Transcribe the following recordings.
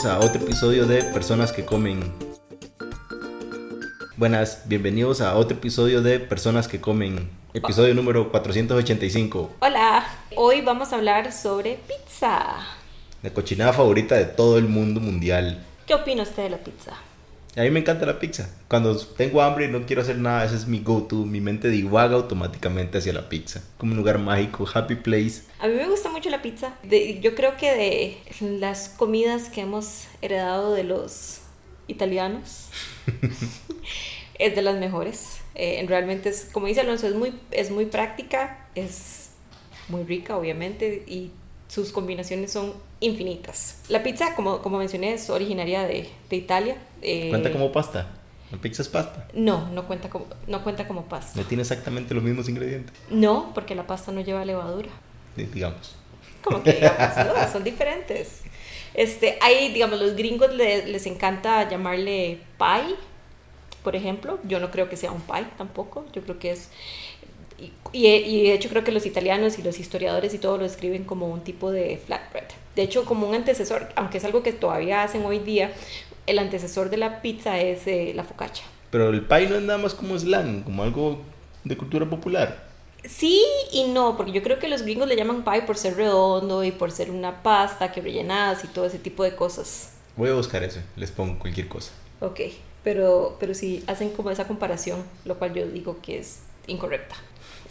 bienvenidos a otro episodio de Personas que Comen. Buenas, bienvenidos a otro episodio de Personas que Comen, episodio número 485. Hola, hoy vamos a hablar sobre pizza. La cochinada favorita de todo el mundo mundial. ¿Qué opina usted de la pizza? A mí me encanta la pizza. Cuando tengo hambre y no quiero hacer nada, ese es mi go-to. Mi mente divaga automáticamente hacia la pizza. Como un lugar mágico, happy place. A mí me gusta mucho la pizza. De- yo creo que de las comidas que hemos heredado de los italianos es de las mejores. Eh, realmente es, como dice Alonso, es muy, es muy práctica, es muy rica, obviamente, y sus combinaciones son infinitas. La pizza, como, como mencioné, es originaria de, de Italia. Eh, ¿Cuenta como pasta? La pizza es pasta. No, no cuenta como, no cuenta como pasta. No tiene exactamente los mismos ingredientes, No, porque la pasta no lleva levadura. di- digamos. Como que digamos, no, son diferentes. Este, hay, digamos, los gringos le- les encanta llamarle pie, por ejemplo. Yo no creo que sea un pie tampoco. Yo creo que es. Y, y- y de hecho creo que los italianos y los historiadores y todo lo describen como un tipo de flatbread. De hecho, como un antecesor, aunque es algo que todavía hacen hoy día, el antecesor de la pizza es eh, la focaccia. Pero el pie no es nada más como slang, como algo de cultura popular. Sí y no, porque yo creo que los gringos le llaman pie por ser redondo y por ser una pasta que rellenadas y todo ese tipo de cosas. Voy a buscar eso, les pongo cualquier cosa. Ok, pero, pero sí hacen como esa comparación, lo cual yo digo que es incorrecta,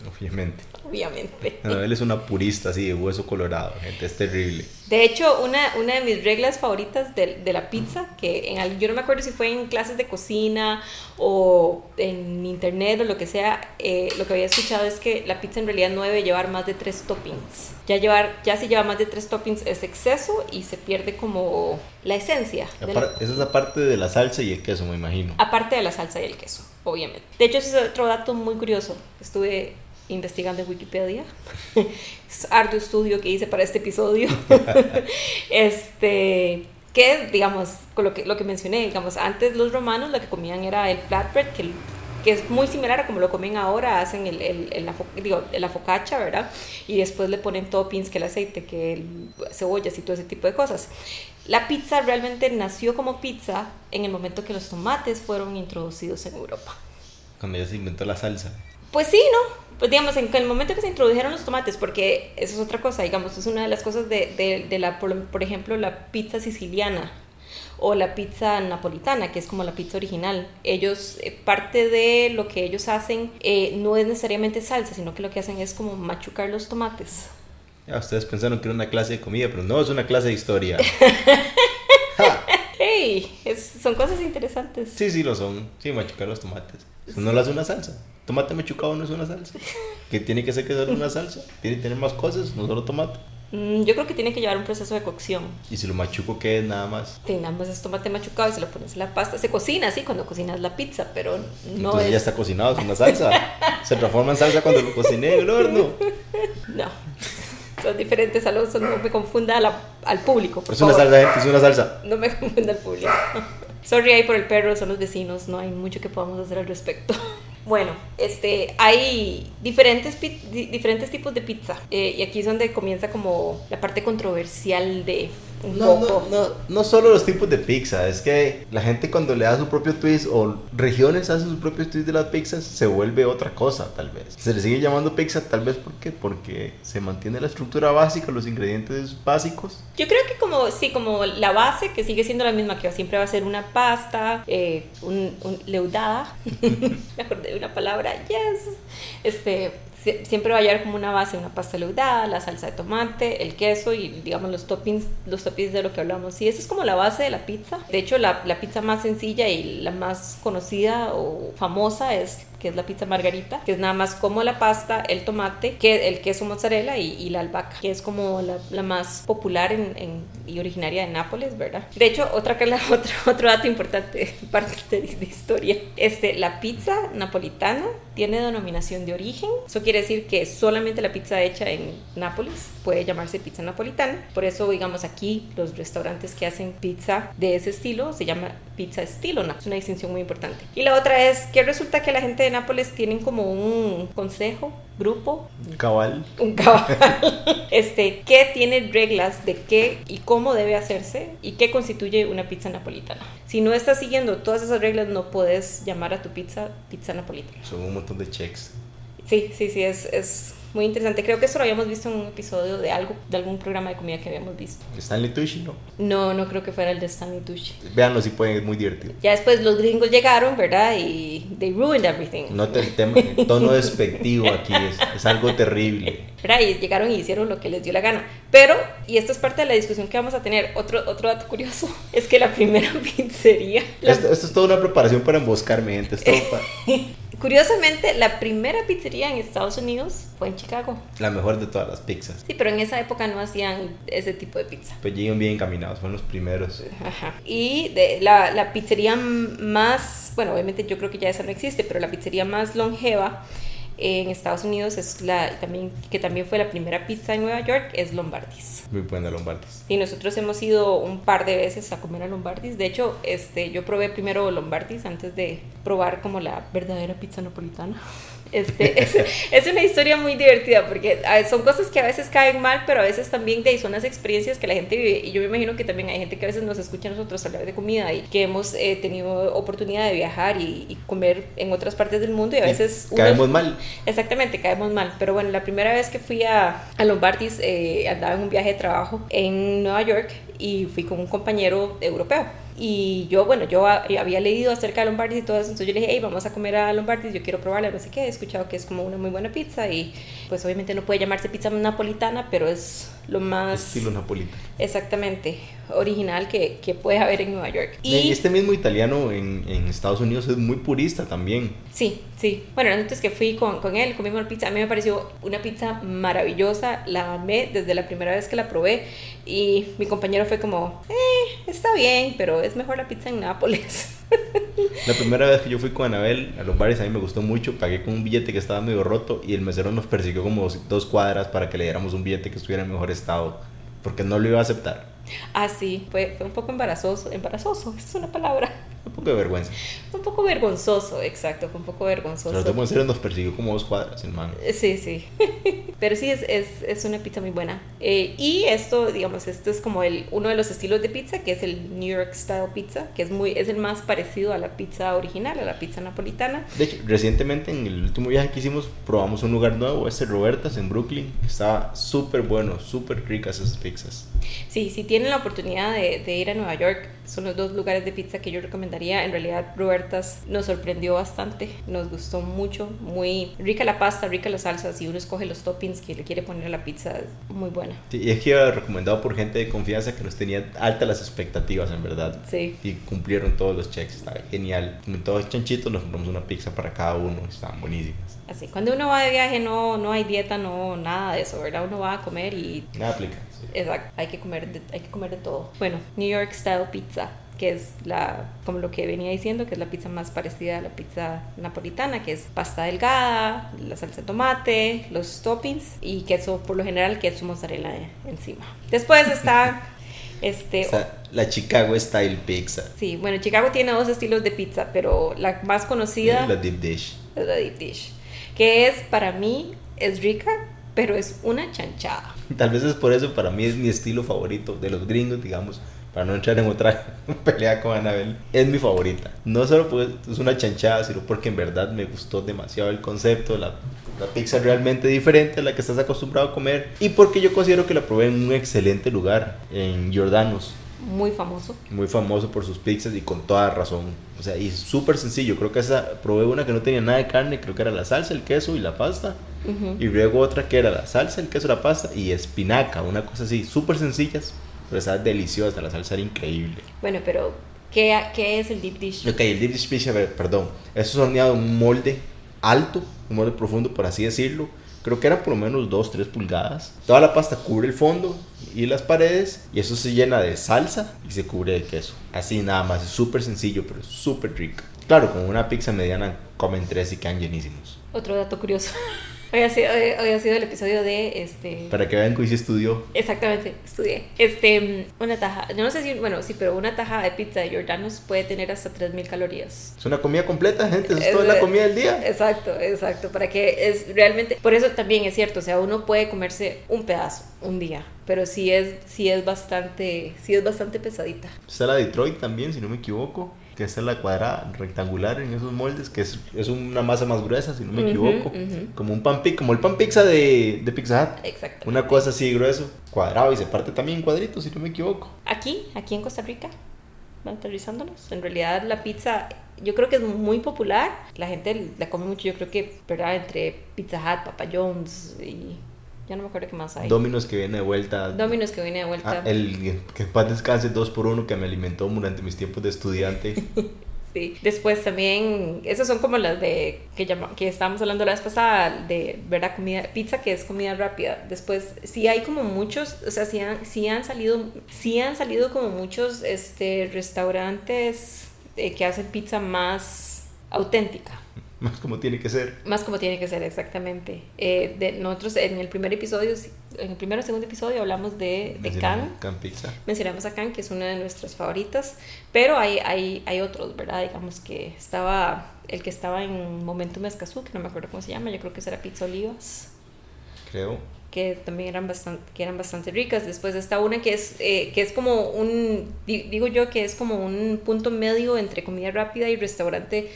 Obviamente. obviamente. No, él es una purista así de hueso colorado, gente, es terrible. De hecho, una, una de mis reglas favoritas de, de la pizza, que en, yo no me acuerdo si fue en clases de cocina o en internet o lo que sea, eh, lo que había escuchado es que la pizza en realidad no debe llevar más de tres toppings. Ya, llevar, ya si lleva más de tres toppings es exceso y se pierde como la esencia. Esa es la parte de la salsa y el queso, me imagino. Aparte de la salsa y el queso, obviamente. De hecho, ese es otro dato muy curioso. Estuve investigando en Wikipedia. es arduo estudio que hice para este episodio. este, que, digamos, con lo que, lo que mencioné, digamos, antes los romanos lo que comían era el flatbread, que, que es muy similar a como lo comen ahora, hacen el, el, el- la, digo, la focaccia, ¿verdad? Y después le ponen toppings, que el aceite, que el, cebollas y todo ese tipo de cosas. La pizza realmente nació como pizza en el momento que los tomates fueron introducidos en Europa. Cuando ya se inventó la salsa. Pues sí, ¿no? Pues digamos, en el momento que se introdujeron los tomates, porque eso es otra cosa, digamos, es una de las cosas de, de, de la, por, por ejemplo, la pizza siciliana o la pizza napolitana, que es como la pizza original. Ellos, eh, parte de lo que ellos hacen eh, no es necesariamente salsa, sino que lo que hacen es como machucar los tomates. Ya, ustedes pensaron que era una clase de comida, pero no, es una clase de historia. Es- son cosas interesantes. Sí, sí lo son. Sí, machucar los tomates. Eso no lo hace una salsa. Tomate machucado no es una salsa. Que tiene que ser que solo una salsa. Tiene que tener más cosas, no solo tomate. Mm, yo creo que tiene que llevar un proceso de cocción. Y si lo machuco, ¿qué es nada más? Tenemos es tomate machucado y se lo pones en la pasta. Se cocina así cuando cocinas la pizza, pero no Entonces es. ya está cocinado, es una salsa. Se transforma en salsa cuando lo cociné en el horno. Son diferentes, Alonso. No me confunda a la- al público. Por Es una salsa, gente, es una salsa. No me confunda al público. Sorry ahí por el perro, son los vecinos. No hay mucho que podamos hacer al respecto. Bueno, este, hay diferentes, diferentes tipos de pizza. eh, y aquí es donde comienza como la parte controversial de No, no, no, no solo los tipos de pizza, es que la gente cuando le da su propio twist o regiones hacen sus propios twists de las pizzas, se vuelve otra cosa tal vez. Se le sigue llamando pizza tal vez porque, porque se mantiene la estructura básica, los ingredientes básicos. Yo creo que como, sí, como la base, que sigue siendo la misma, que siempre va a ser una pasta, eh, un, un- leudada, me acordé de una palabra, yes, este, sie- siempre va a llevar como una base, una pasta leudada, la salsa de tomate, el queso y digamos los toppings, los toppings de lo que hablamos. Y eso es como la base de la pizza. De hecho, la, la pizza más sencilla y la más conocida o famosa es que es la pizza margarita, que es nada más como la pasta, el tomate, que el queso mozzarella y, y la albahaca, que es como la, la más popular en, en- y originaria de Nápoles, ¿verdad? De hecho, otra, otro, otro dato importante, parte de, de historia, este, la pizza napolitana tiene denominación de origen, eso quiere decir que solamente la pizza hecha en Nápoles puede llamarse pizza napolitana, por eso, digamos, aquí los restaurantes que hacen pizza de ese estilo se llama pizza estilo, ¿no? es una distinción muy importante. Y la otra es que resulta que la gente de Nápoles tienen como un consejo, grupo, Cabal. un cabal, este, que tiene reglas de qué y cómo debe hacerse y qué constituye una pizza napolitana. Si no estás siguiendo todas esas reglas, no puedes llamar a tu pizza pizza napolitana. Son un montón de checks. Sí, sí, sí, es, es muy interesante. Creo que eso lo habíamos visto en un episodio de algo, de algún programa de comida que habíamos visto. Stanley Tucci, ¿no? No, no creo que fuera el de Stanley Tucci. Véanlo si pueden, es muy divertido. Ya después los gringos llegaron, ¿verdad? Y they ruined everything. Note el, tema, el tono despectivo aquí, es, es algo terrible. ¿verdad? Y llegaron y hicieron lo que les dio la gana. Pero, y esto es parte de la discusión que vamos a tener, otro, otro dato curioso es que la primera pizzería... la- Esto, esto es toda una preparación para emboscarme, gente. Es todo pa- Curiosamente, la primera pizzería en Estados Unidos fue en Chicago. la mejor de todas las pizzas. Sí, pero en esa época no hacían ese tipo de pizza. Pues llegan bien encaminados, fueron los primeros. Ajá. Y de la, la pizzería más, bueno, obviamente yo creo que ya esa no existe, pero la pizzería más longeva en Estados Unidos es la también que también fue la primera pizza en Nueva York es Lombardis. Muy buena Lombardis. Y nosotros hemos ido un par de veces a comer a Lombardis. De hecho, este, yo probé primero Lombardis antes de probar como la verdadera pizza napolitana. Este, es, es una historia muy divertida porque son cosas que a veces caen mal, pero a veces también de son las experiencias que la gente vive. Y yo me imagino que también hay gente que a veces nos escucha a nosotros hablar de comida y que hemos eh, tenido oportunidad de viajar y, y comer en otras partes del mundo y a veces... Caemos mal. Exactamente, caemos mal. Pero bueno, la primera vez que fui a, a Lombardis eh, andaba en un viaje de trabajo en Nueva York y fui con un compañero europeo. Y yo, bueno, yo a- había leído acerca de Lombardis y todo eso, entonces yo le dije, hey, vamos a comer a Lombardis, yo quiero probarla, no sé qué, he escuchado que es como una muy buena pizza y pues obviamente no puede llamarse pizza napolitana, pero es lo más Estilo napolitano. exactamente original que, que puede haber en Nueva York. Y este mismo italiano en, en Estados Unidos es muy purista también. Sí, sí. Bueno, antes que fui con, con él, comimos pizza. A mí me pareció una pizza maravillosa. La amé desde la primera vez que la probé. Y mi compañero fue como, eh, está bien, pero es mejor la pizza en Nápoles. La primera vez que yo fui con Anabel a los bares a mí me gustó mucho. Pagué con un billete que estaba medio roto y el mesero nos persiguió como dos- cuadras para que le diéramos un billete que estuviera en mejor estado. Porque no lo iba a aceptar. ah, sí, fue, fue un poco embarazoso. Embarazoso, esa es una palabra. Poco de vergüenza. Fue un poco vergonzoso, exacto, fue un poco vergonzoso. Pero el mesero nos persiguió como dos cuadras, hermano. Sí, sí. Pero sí, es, es, es una pizza muy buena. Eh, y esto, digamos, esto es como el, uno de los estilos de pizza, que es el New York Style Pizza, que es, muy, es el más parecido a la pizza original, a la pizza napolitana. De hecho, recientemente en el último viaje que hicimos probamos un lugar nuevo, este Robertas en Brooklyn. que Estaba súper bueno, súper ricas esas pizzas. Sí, si tienen la oportunidad de, de ir a Nueva York, son los dos lugares de pizza que yo recomendaría. En realidad, Robertas nos sorprendió bastante, nos gustó mucho, muy rica la pasta, rica las salsas y uno escoge los toppings que le quiere poner a la pizza, muy buena. Sí, y es que iba recomendado por gente de confianza que nos tenía altas las expectativas, en verdad. Sí. Y cumplieron todos los checks, estaba genial. Con todos chanchitos nos compramos una pizza para cada uno, estaban buenísimas. Así, cuando uno va de viaje no, no hay dieta, no nada de eso, ¿verdad? Uno va a comer y Nada aplica. Sí. exacto, hay que comer de, hay que comer de todo. Bueno, New York Style Pizza, que es la como lo que venía diciendo, que es la pizza más parecida a la pizza napolitana, que es pasta delgada, la salsa de tomate, los toppings y queso, por lo general queso mozzarella encima. Después está este Está la Chicago Style Pizza. Sí, bueno, Chicago tiene dos estilos de pizza, pero la más conocida La Deep Dish. es la deep dish, que es para mí es rica, pero es una chanchada. Tal vez es por eso para mí es mi estilo favorito de los gringos, digamos, para no entrar en otra pelea con Anabel. Es mi favorita. No solo porque es una chanchada, sino porque en verdad me gustó demasiado el concepto, la, la pizza realmente diferente a la que estás acostumbrado a comer y porque yo considero que la probé en un excelente lugar, en Jordanos. Muy famoso. Muy famoso por sus pizzas y con toda razón. O sea, y súper sencillo. Creo que esa probé una que no tenía nada de carne. Creo que era la salsa, el queso y la pasta. Ujú. Y luego otra que era la salsa, el queso, la pasta y espinaca. Una cosa así, súper sencillas. Pero estaba deliciosa. La salsa era increíble. Bueno, pero ¿qué, qué es el deep dish? Ok, el deep dish a ver, perdón. Eso es horneado en un molde alto, un molde profundo, por así decirlo. Creo que era por lo menos 2, 3 pulgadas. Toda la pasta cubre el fondo y las paredes. Y eso se llena de salsa y se cubre de queso. Así nada más. Es súper sencillo, pero súper rico. Claro, con una pizza mediana comen tres y quedan llenísimos. Otro dato curioso. Hoy ha, sido, hoy, hoy ha sido el episodio de este. Para que vean que hoy sí estudió. Exactamente, estudié. Este, una taja, yo no sé si, bueno, sí, pero una taja de pizza de Jordanos puede tener hasta 3000 calorías. Es una comida completa, gente. Eso es toda la comida del día. Exacto, exacto. Para que es realmente. Por eso también es cierto. O sea, uno puede comerse un pedazo un día. Pero sí es, sí es bastante. Sí es bastante pesadita. Está la Detroit también, si no me equivoco. Que es la cuadrada, rectangular en esos moldes, que es, es una masa más gruesa, si no me Ujú, equivoco. ujú. Como un pan como el pan pizza de, de Pizza Hut. Exacto. Una cosa así grueso, cuadrado y se parte también en cuadritos, si no me equivoco. Aquí, aquí en Costa Rica, aterrizándonos. En realidad la pizza, yo creo que es muy popular. La gente la come mucho, yo creo que, ¿verdad? Entre Pizza Hut, Papa John's y ya no me acuerdo qué más hay. Dominos que viene de vuelta. Domino's que viene de vuelta. Ah, el que paz descanse dos por uno que me alimentó durante mis tiempos de estudiante. Sí. Después también, esas son como las de que, llama- que estábamos hablando la vez pasada, de verdad comida, pizza que es comida rápida. Después, sí hay como muchos, o sea, sí han, sí han salido, sí han salido como muchos este, restaurantes eh, que hacen pizza más auténtica. Más como tiene que ser. Más como tiene que ser exactamente. Eh, de nosotros en el primer episodio, en el primer o segundo episodio hablamos de, de Can. Can Pizza. Mencionamos a Can, que es una de nuestras favoritas, pero hay, hay, hay otros, ¿verdad? Digamos que estaba, el que estaba en Momentum Escazú, que no me acuerdo cómo se llama, yo creo que será Pizza Olivas, Creo. que también eran bastante, que eran bastante ricas. Después está una que es, eh, que es como un, di- digo yo que es como un punto medio entre comida rápida y restaurante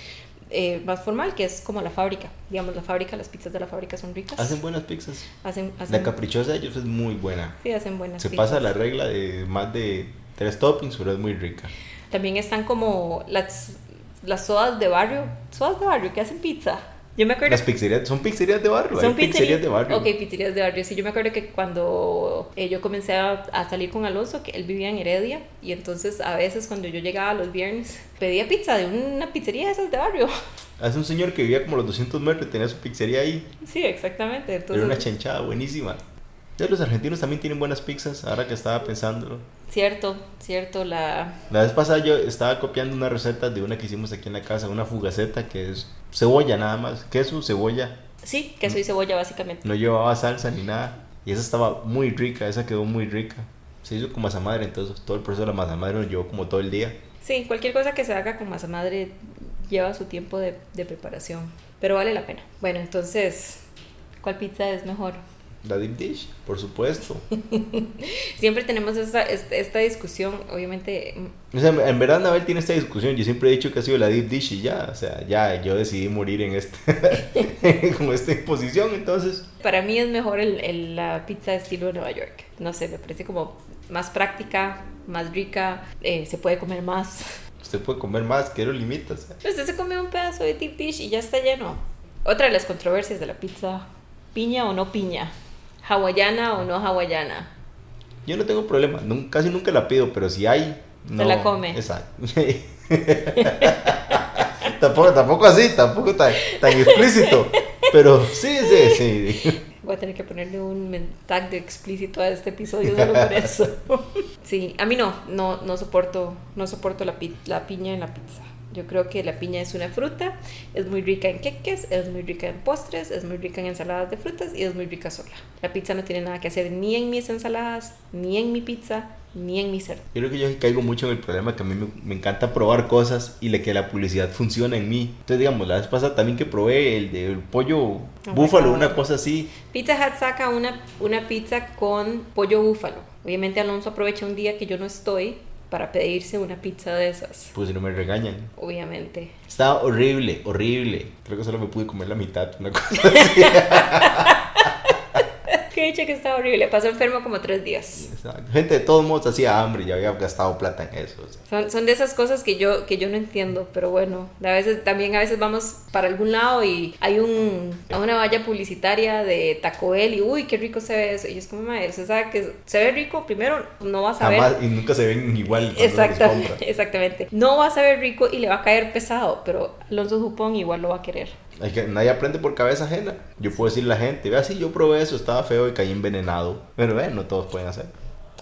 eh, más formal, que es como la fábrica. Digamos, la fábrica, las pizzas de la fábrica son ricas. Hacen buenas pizzas. hacen, hacen- La caprichosa de ellos es muy buena. sí, hacen buenas Se pizzas. pasa la regla de más de tres toppings, pero es muy rica. También están como las, las sodas de barrio, sodas de barrio que hacen pizza. Yo me acuerdo. Las pizzerías, son pizzerías de barrio. son pizzerías de barrio. Ok, pizzerías de barrio. Sí, yo me acuerdo que cuando eh, yo comencé a, a salir con Alonso, que él vivía en Heredia, y entonces a veces cuando yo llegaba los viernes, pedía pizza de una pizzería de esas de barrio. Hace un señor que vivía como los 200 metros y tenía su pizzería ahí. Sí, exactamente. Era una chanchada buenísima. Ya los argentinos también tienen buenas pizzas, ahora que estaba pensándolo. cierto, cierto, la... La vez pasada yo estaba copiando una receta de una que hicimos aquí en la casa, una fugaceta que es cebolla nada más, queso, cebolla, Sí, queso y cebolla básicamente. no llevaba salsa ni nada. Y esa estaba muy rica, esa quedó muy rica. Se hizo con masa madre, entonces todo el proceso de la masa madre nos llevó como todo el día. Sí, cualquier cosa que se haga con masa madre lleva su tiempo de, de preparación, pero vale la pena. Bueno, entonces, ¿cuál pizza es mejor? La deep dish, por supuesto. Siempre tenemos esta, esta, discusión, obviamente, mm, O sea, en verdad Nabel tiene esta discusión. Yo siempre he dicho que ha sido la deep dish y ya. O sea, ya yo decidí morir en este, con esta imposición. Entonces, para mí es mejor el, el- la pizza de estilo Nueva York. No sé, me parece como más práctica, más rica, eh, se puede comer más. usted puede comer más, que lo limita. o sea. Usted se come un pedazo de deep dish y ya está lleno. Otra de las controversias de la pizza, piña o no piña, hawaiana o no hawaiana. Yo no tengo problema. casi nunca la pido, pero si hay. No, la come. Exacto. tampoco, tampoco así, tampoco tan, tan explícito. Pero sí, sí, sí. Voy a tener que ponerle un tag de explícito a este episodio solo por eso. Sí, a mí no, no, no soporto, no soporto la, pi- la piña en la pizza. Yo creo que la piña es una fruta, es muy rica en queques, es muy rica en postres, es muy rica en ensaladas de frutas y es muy rica sola. La pizza no tiene nada que hacer ni en mis ensaladas, ni en mi pizza, ni en mi cerdo. Yo creo que yo caigo mucho en el problema que a mí me, me encanta probar cosas y le, que la publicidad funciona en mí. Entonces, digamos, la vez pasada también que probé el del pollo búfalo, una cosa así. Pizza Hut saca una, una pizza con pollo búfalo. Obviamente Alonso aprovecha un día que yo no estoy para pedirse una pizza de esas. Pues si no me regañan. Obviamente. Estaba horrible, horrible. Creo que solo me pude comer la mitad, una cosa así. Que dicho que estaba horrible. Pasó enfermo como tres días. Exacto. Gente de todos modos hacía hambre y había gastado plata en eso. o sea. Son, son de esas cosas que yo, que yo no entiendo, pero bueno, a veces también a veces vamos para algún lado y hay un, una valla publicitaria de Taco Bell y uy, qué rico se ve eso. Y es como, madre, usted sabe que se ve rico, primero no vas a ver. Jamás y nunca se ven igual. Exactamente, exactamente. No va a saber rico y le va a caer pesado, pero Alonso Jupón igual lo va a querer. Hay que, nadie aprende por cabeza ajena. Yo puedo decirle a la gente, vea, sí, yo probé eso, estaba feo y caí envenenado. Pero bueno, no todos pueden hacer.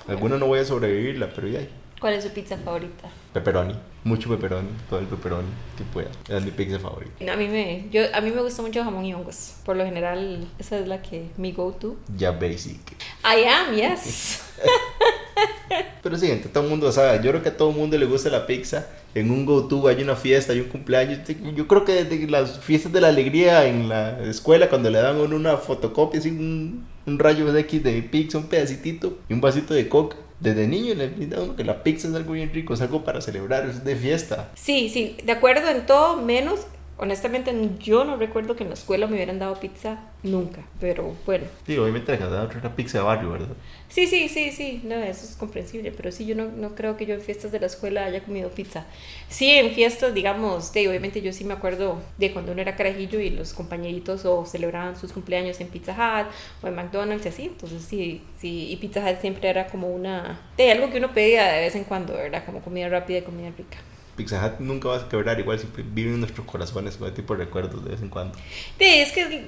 Algunos no voy a sobrevivirla, pero ya. ¿Cuál es su pizza favorita? Pepperoni, mucho pepperoni, todo el pepperoni que pueda. Es mi pizza favorita. A mí me, yo, a mí me gusta mucho jamón y hongos. Por lo general, esa es la que mi go-to. Ya basic. I am, yes. Pero sí, gente, todo el mundo sabe. Yo creo que a todo el mundo le gusta la pizza. En un go-to hay una fiesta, hay un cumpleaños. Yo creo que desde las fiestas de la alegría en la escuela, cuando le dan una fotocopia, así un, rayo X de pizza, un pedacitito y un vasito de coca. Desde niño le brinda que la pizza es algo bien rico, es algo para celebrar, es de fiesta. Sí, sí, de acuerdo en todo, menos honestamente yo no recuerdo que en la escuela me hubieran dado pizza nunca, pero bueno. Sí, obviamente le dado otra pizza de barrio, ¿verdad? Sí, sí, sí, sí, no, eso es comprensible, pero sí, yo no, no creo que yo en fiestas de la escuela haya comido pizza. Sí, en fiestas, digamos, de, obviamente yo sí me acuerdo de cuando uno era carajillo y los compañeritos o celebraban sus cumpleaños en Pizza Hut o en McDonald's y así, entonces sí, sí, y Pizza Hut siempre era como una, de algo que uno pedía de vez en cuando, era como comida rápida y comida rica. Pizza Hut nunca va a quebrar, igual siempre vive en nuestros corazones con tipo de recuerdos de vez en cuando. Sí, es que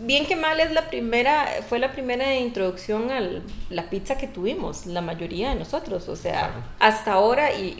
bien que mal es la primera, fue la primera introducción a la pizza que tuvimos, la mayoría de nosotros, o sea, hasta ahora, y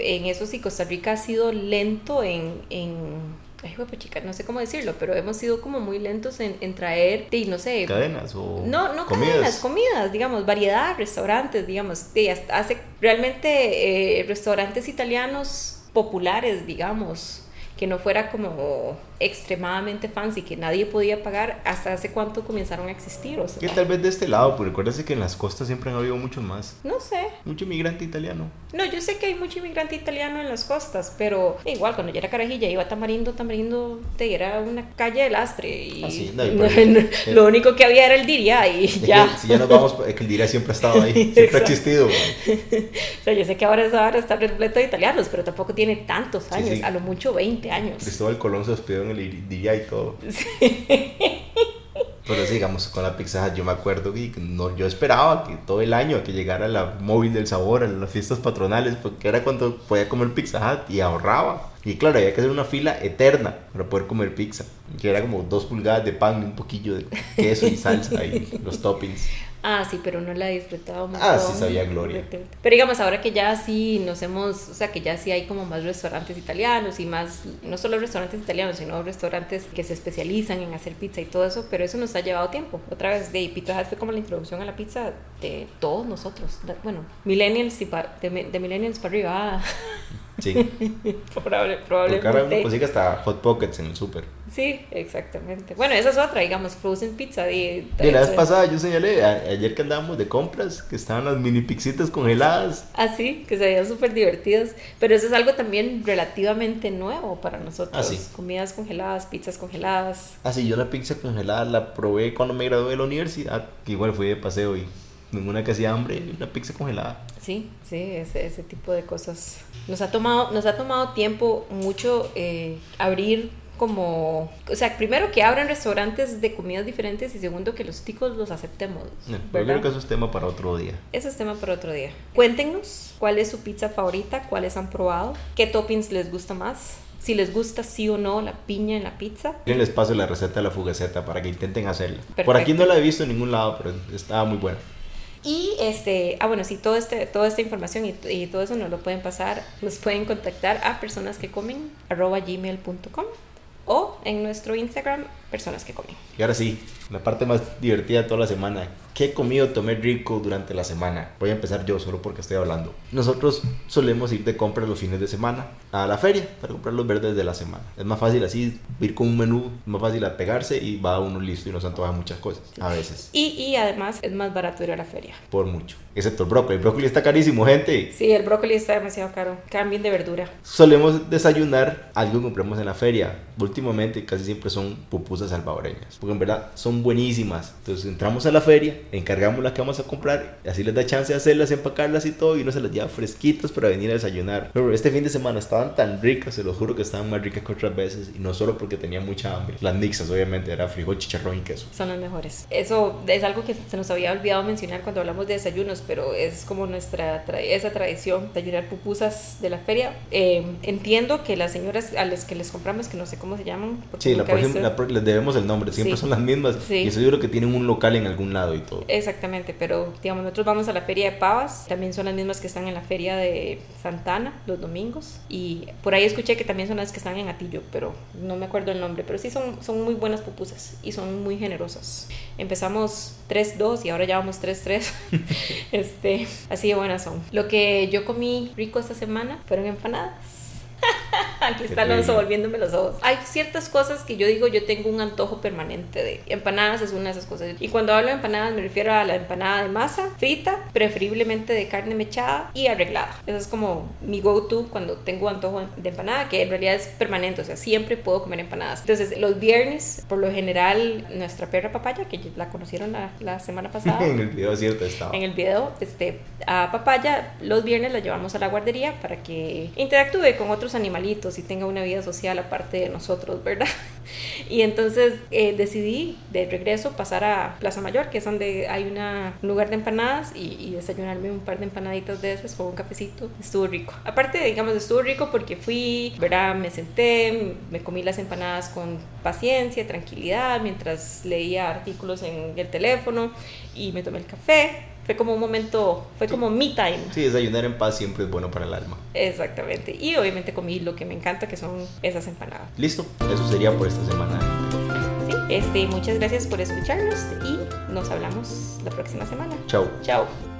en eso sí, Costa Rica ha sido lento en, en Ay, chica, no sé cómo decirlo, pero hemos sido como muy lentos en, en traer, y no sé. Cadenas o. No, no comidas. cadenas, comidas, digamos, variedad, restaurantes, digamos. hace realmente eh, restaurantes italianos populares, digamos, que no fuera como extremadamente fancy que nadie podía pagar, ¿hasta hace cuánto comenzaron a existir? O sea, que tal vez de este lado, porque recuérdese que en las costas siempre han habido muchos más. No sé. Mucho inmigrante italiano. No, yo sé que hay mucho inmigrante italiano en las costas, pero igual cuando yo era carajilla iba a Tamarindo, Tamarindo te era una calle de lastre y ah, lo único que había era el Diria y ya. si ya nos vamos, es que el Diria siempre ha estado ahí, siempre ha existido. o sea, yo sé que ahora, ahora está repleto de italianos, pero tampoco tiene tantos años, a lo mucho 20 años. Cristóbal Colón se hospedó en el día y todo. Pero digamos, con la Pizza yo me acuerdo que no, yo esperaba que todo el año que llegara la móvil del sabor, a las fiestas patronales, porque era cuando podía comer Pizza y ahorraba. Y claro, había que hacer una fila eterna para poder comer pizza. Que era como dos pulgadas de pan y un poquillo de queso y salsa y los toppings. Ah, sí, pero no la he disfrutado mucho. Ah, sí, sabía gloria. Pero digamos, ahora que ya sí nos hemos, o sea, que ya sí hay como más restaurantes italianos y más, no solo restaurantes italianos, sino restaurantes que se especializan en hacer pizza y todo eso, pero eso nos ha llevado tiempo. Otra vez, de Pizza Hut fue como la introducción a la pizza de todos nosotros. bueno, millennials y de, de millennials para arriba. Sí. Probable, probablemente. Porque ahora uno consigue hasta Hot Pockets en el súper. Sí, exactamente. Bueno, esa es otra, digamos, Frozen Pizza. De, de la vez pasada yo señalé, ayer que andábamos de compras, que estaban las mini pixitas congeladas. Ah, sí, que se veían súper divertidas. Pero eso es algo también relativamente nuevo para nosotros. Ah, sí. Comidas congeladas, pizzas congeladas. Ah, sí, yo la pizza congelada la probé cuando me gradué de la universidad, que igual fui de paseo y ninguna que hacía hambre, una pizza congelada. Sí, sí, ese, ese tipo de cosas. Nos ha tomado, nos ha tomado tiempo mucho eh, abrir como, o sea, primero que abran restaurantes de comidas diferentes y segundo que los ticos los aceptemos. No, creo que eso es tema para otro día. Eso es tema para otro día. Cuéntenos cuál es su pizza favorita, cuáles han probado, qué toppings les gusta más, si les gusta sí o no la piña en la pizza. Yo les paso la receta de la fugaceta para que intenten hacerla. Por aquí no la he visto en ningún lado, pero estaba muy buena. Y este, ah bueno, sí, todo este, toda esta información y, todo eso nos lo pueden pasar, nos pueden contactar a personas que comen arroba gmail.com o en nuestro Instagram, personas que comen. Y ahora sí, la parte más divertida de toda la semana. ¿Qué he comido, tomé rico durante la semana? Voy a empezar yo solo porque estoy hablando. Nosotros solemos ir de compras los fines de semana a la feria para comprar los verdes de la semana. Es más fácil así, ir con un menú, más fácil a pegarse y va uno listo y nos antoja muchas cosas, a veces. Y, y además es más barato ir a la feria. Por mucho. Excepto el brócoli. El brócoli está carísimo, gente. Sí, el brócoli está demasiado caro. Cambien de verdura. Solemos desayunar algo que compramos en la feria. Últimamente casi siempre son pupusas salvadoreñas. Porque en verdad son buenísimas. Entonces entramos a la feria encargamos las que vamos a comprar, y así les da chance de hacerlas, empacarlas y todo, y uno se las lleva fresquitas para venir a desayunar. Pero este fin de semana estaban tan ricas, se lo juro que estaban más ricas que otras veces, y no solo porque tenía mucha hambre. Las mixas, obviamente, era frijol, chicharrón y queso. Son las mejores. Eso es algo que se nos había olvidado mencionar cuando hablamos de desayunos, pero es como nuestra esa tradición, de ayudar pupusas de la feria. Eh, entiendo que las señoras a las que les compramos, que no sé cómo se llaman. Sí, la próxima, les debemos el nombre, siempre Sí. son las mismas. Sí. Y seguro que tienen un local en algún lado y todo. Exactamente, pero digamos, nosotros vamos a la feria de pavas, también son las mismas que están en la feria de Santana los domingos. Y por ahí escuché que también son las que están en Atillo, pero no me acuerdo el nombre. Pero sí son, son muy buenas pupusas y son muy generosas. Empezamos 3-2 y ahora ya vamos 3-3. este, así de buenas son. Lo que yo comí rico esta semana fueron empanadas. Aquí está Alonso volviéndome los ojos. Hay ciertas cosas que yo digo, yo tengo un antojo permanente de empanadas, es una de esas cosas. Y cuando hablo de empanadas me refiero a la empanada de masa, frita, preferiblemente de carne mechada y arreglada. Eso es como mi go-to cuando tengo antojo de empanada, que en realidad es permanente, o sea, siempre puedo comer empanadas. Entonces, los viernes, por lo general, nuestra perra papaya, que la conocieron la, la semana pasada. en el video cierto estaba. En el video, este, a Papaya, los viernes la llevamos a la guardería para que interactúe con otros animalitos y tenga una vida social aparte de nosotros, ¿verdad? Y entonces eh, decidí de regreso pasar a Plaza Mayor, que es donde hay una, un lugar de empanadas, y, y desayunarme un par de empanaditas de esas con un cafecito. Estuvo rico. Aparte, digamos, estuvo rico porque fui, ¿verdad? Me senté, me comí las empanadas con paciencia, tranquilidad, mientras leía artículos en el teléfono y me tomé el café. Fue como un momento, fue como me time. Sí, desayunar en paz siempre es bueno para el alma. Exactamente. Y obviamente comí lo que me encanta, que son esas empanadas. Listo, eso sería por esta semana. ¿sí? Este, muchas gracias por escucharnos y nos hablamos la próxima semana. Chao. Chao.